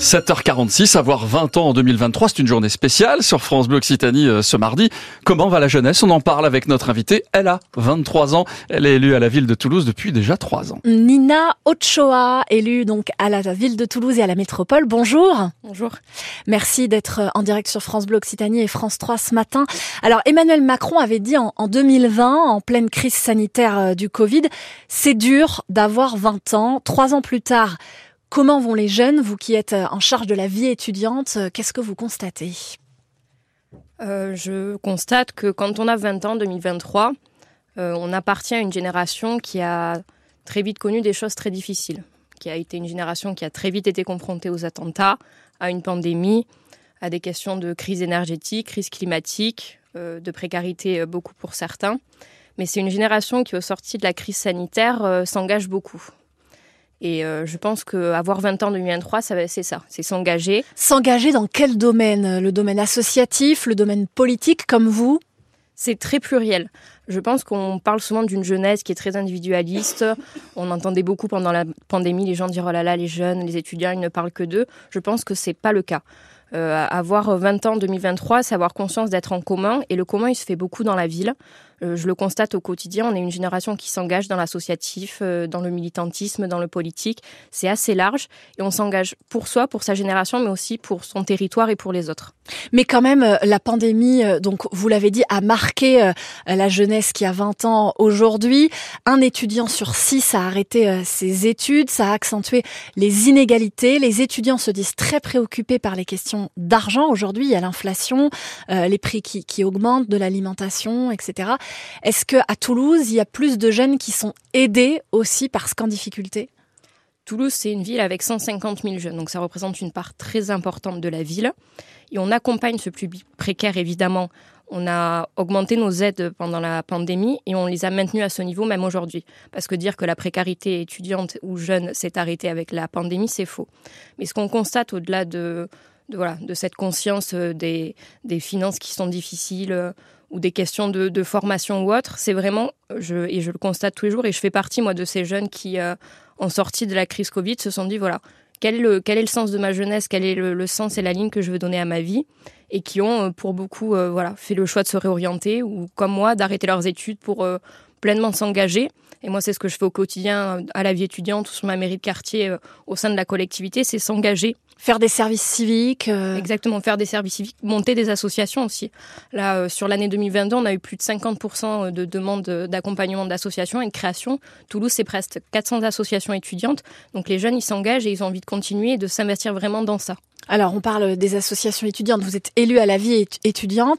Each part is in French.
7h46, avoir 20 ans en 2023, c'est une journée spéciale sur France Bleu Occitanie euh, ce mardi. Comment va la jeunesse? On en parle avec notre invitée. Elle a 23 ans. Elle est élue à la ville de Toulouse depuis déjà 3 ans. Nina Ochoa, élue donc à la ville de Toulouse et à la métropole. Bonjour. Bonjour. Merci d'être euh, en direct sur France Bleu Occitanie et France 3 ce matin. Alors Emmanuel Macron avait dit en, en 2020, en pleine crise sanitaire euh, du Covid, c'est dur d'avoir 20 ans. Trois ans plus tard, Comment vont les jeunes, vous qui êtes euh, en charge de la vie étudiante euh, Qu'est-ce que vous constatez? Euh, Je constate que quand on a 20 ans, 2023, euh, on appartient à une génération qui a très vite connu des choses très difficiles, qui a été une génération qui a très vite été confrontée aux attentats, à une pandémie, à des questions de crise énergétique, crise climatique, de précarité beaucoup pour certains. Mais c'est une génération qui, au sorti de la crise sanitaire, s'engage beaucoup. Et euh, je pense qu'avoir 20 ans en 2023, ça, c'est ça, c'est s'engager. S'engager dans quel domaine Le domaine associatif, le domaine politique, comme vous? C'est très pluriel. Je pense qu'on parle souvent d'une jeunesse qui est très individualiste. On entendait beaucoup pendant la pandémie les gens dire oh là là, les jeunes, les étudiants, ils ne parlent que d'eux. Je pense que c'est pas le cas. Euh, avoir 20 ans en 2023, c'est avoir conscience d'être en commun. Et le commun, il se fait beaucoup dans la ville. Euh, je le constate au quotidien. On est une génération qui s'engage dans l'associatif, euh, dans le militantisme, dans le politique. C'est assez large. Et on s'engage pour soi, pour sa génération, mais aussi pour son territoire et pour les autres. Mais quand même, euh, la pandémie, donc vous l'avez dit, a marqué la jeunesse qui a 20 ans aujourd'hui. Un étudiant sur six a arrêté ses études, ça a accentué les inégalités. Les étudiants se disent très préoccupés par les questions d'argent. Aujourd'hui, il y a l'inflation, les prix qui, qui augmentent, de l'alimentation, etc. Est-ce que à Toulouse, il y a plus de jeunes qui sont aidés aussi parce qu'en difficulté? Toulouse, c'est une ville avec 150 000 jeunes, donc ça représente une part très importante de la ville. Et on accompagne ce public précaire, évidemment. On a augmenté nos aides pendant la pandémie et on les a maintenues à ce niveau même aujourd'hui. Parce que dire que la précarité étudiante ou jeune s'est arrêtée avec la pandémie, c'est faux. Mais ce qu'on constate au-delà de, de, voilà, de cette conscience euh, des, des finances qui sont difficiles ou des questions de, formation ou autre, c'est vraiment, je, et je le constate tous les jours, et je fais partie, moi, de ces jeunes qui, euh, en sortie de la crise Covid, se sont dit, voilà, quel est le, quel est le sens de ma jeunesse, quel est le, le sens et la ligne que je veux donner à ma vie, et qui ont, euh, pour beaucoup, euh, voilà, fait le choix de se réorienter, ou comme moi, d'arrêter leurs études pour euh, pleinement s'engager. Et moi, c'est ce que je fais au quotidien, à la vie étudiante, ou sur ma mairie de quartier, euh, au sein de la collectivité, c'est s'engager Faire des services civiques euh, Exactement, faire des services civiques, monter des associations aussi. Là, euh, sur l'année 2022, on a eu plus de 50% de demandes d'accompagnement d'associations et de création. Toulouse, c'est presque 400 associations étudiantes. Donc les jeunes, ils s'engagent et ils ont envie de continuer et de s'investir vraiment dans ça. Alors, on parle des associations étudiantes. Vous êtes élu à la vie étu- étudiante.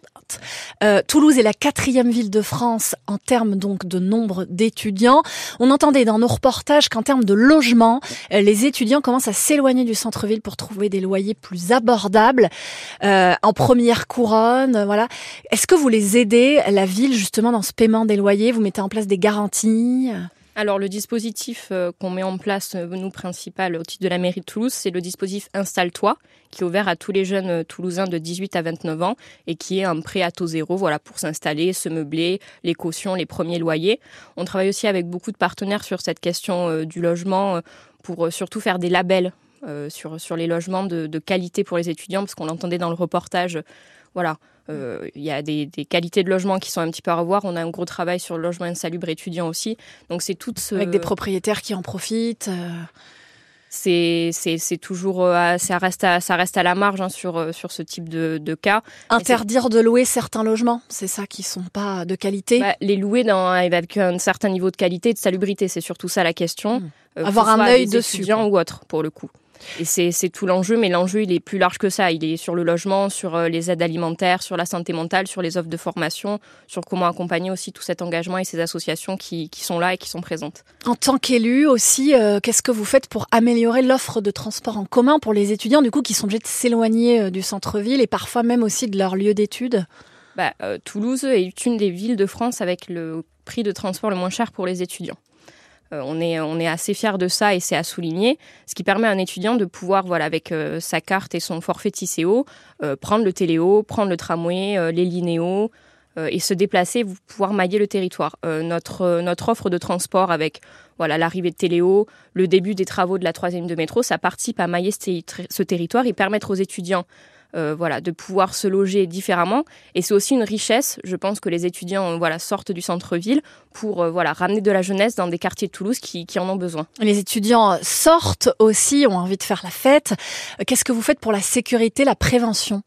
Euh, Toulouse est la quatrième ville de France en termes donc de nombre d'étudiants. On entendait dans nos reportages qu'en termes de logement, euh, les étudiants commencent à s'éloigner du centre-ville pour trouver des loyers plus abordables, euh, en première couronne. Voilà. Est-ce que vous les aidez, la ville, justement, dans ce paiement des loyers? Vous mettez en place des garanties? Alors le dispositif euh, qu'on met en place, euh, nous principal au titre de la mairie de Toulouse, c'est le dispositif Installe-toi, qui est ouvert à tous les jeunes euh, toulousains de 18 à 29 ans et qui est un prêt à taux zéro, voilà, pour s'installer, se meubler, les cautions, les premiers loyers. On travaille aussi avec beaucoup de partenaires sur cette question du logement pour surtout faire des labels sur, sur les logements de, de qualité pour les étudiants, parce qu'on l'entendait dans le reportage. Voilà, euh, il y a des, des qualités de logement qui sont un petit peu à revoir. On a un gros travail sur le logement insalubre étudiant aussi. Donc c'est tout ce... avec des propriétaires qui en profitent euh, c'est c'est c'est toujours euh, ça reste à, ça reste à la marge hein, sur sur ce type de, de cas. Interdire de louer certains logements, c'est ça qui sont pas de qualité. Bah, les louer dans avec un certain niveau de qualité et de salubrité, c'est surtout ça la question. Mmh. Euh, que Avoir un œil des dessus, ou autre pour le coup. Et c'est tout l'enjeu, mais l'enjeu il est plus large que ça. Il est sur le logement, sur euh, les aides alimentaires, sur la santé mentale, sur les offres de formation, sur comment accompagner aussi tout cet engagement et ces associations qui, qui sont là et qui sont présentes. En tant qu'élu aussi, euh, qu'est-ce que vous faites pour améliorer l'offre de transport en commun pour les étudiants du coup qui sont obligés de s'éloigner euh, du centre-ville et parfois même aussi de leur lieu d'études Bah, euh, Toulouse est une des villes de France avec le prix de transport le moins cher pour les étudiants. Euh, on, est, assez fiers de ça et c'est à souligner, ce qui permet à un étudiant de pouvoir, voilà, avec euh, sa carte et son forfait Tisséo, euh, prendre le téléo, prendre le tramway, les linéos, et se déplacer, pouvoir mailler le territoire. notre, offre de transport avec voilà l'arrivée de Téléo, le début des travaux de la troisième de métro, ça participe à mailler ce, territoire et permettre aux étudiants euh, voilà, de pouvoir se loger différemment. Et c'est aussi une richesse. Je pense que les étudiants voilà, sortent du centre-ville pour euh, voilà, ramener de la jeunesse dans des quartiers de Toulouse qui, qui, en ont besoin. Les étudiants sortent aussi, ont envie de faire la fête. Qu'est-ce que vous faites pour la sécurité, la prévention?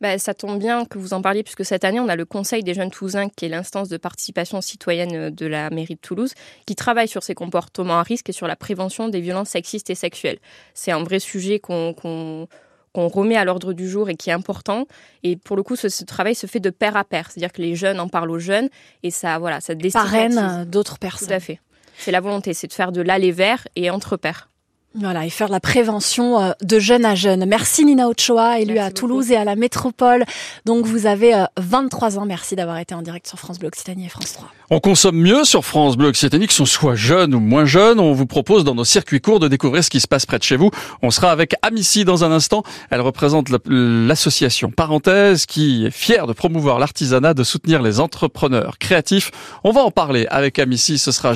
Bah, ça tombe bien que vous en parliez, puisque cette année, on a le Conseil des jeunes Toulousains, qui est l'instance de participation citoyenne de la mairie de Toulouse, qui travaille sur ces comportements à risque et sur la prévention des violences sexistes et sexuelles. C'est un vrai sujet qu'on qu'on remet à l'ordre du jour et qui est important. Et pour le coup, ce, travail se fait de pair à pair, c'est-à-dire que les jeunes en parlent aux jeunes et ça, voilà, ça parraine d'autres personnes. Tout à fait. C'est la volonté, c'est de faire de l'aller vers et entre pairs. Voilà, et faire de la prévention euh, de jeune à jeune. Merci Nina Ochoa, élue à Toulouse et à la métropole. Donc vous avez 23 euh, ans. Merci d'avoir été en direct sur France Bleu Occitanie et France 3. On consomme mieux sur France Bleu Occitanie, que sont soit jeunes ou moins jeunes. On vous propose dans nos circuits courts de découvrir ce qui se passe près de chez vous. On sera avec Amici dans un instant. Elle représente l'association Parenthèse qui est fière de promouvoir l'artisanat, de soutenir les entrepreneurs créatifs. On va en parler avec Amici. Ce sera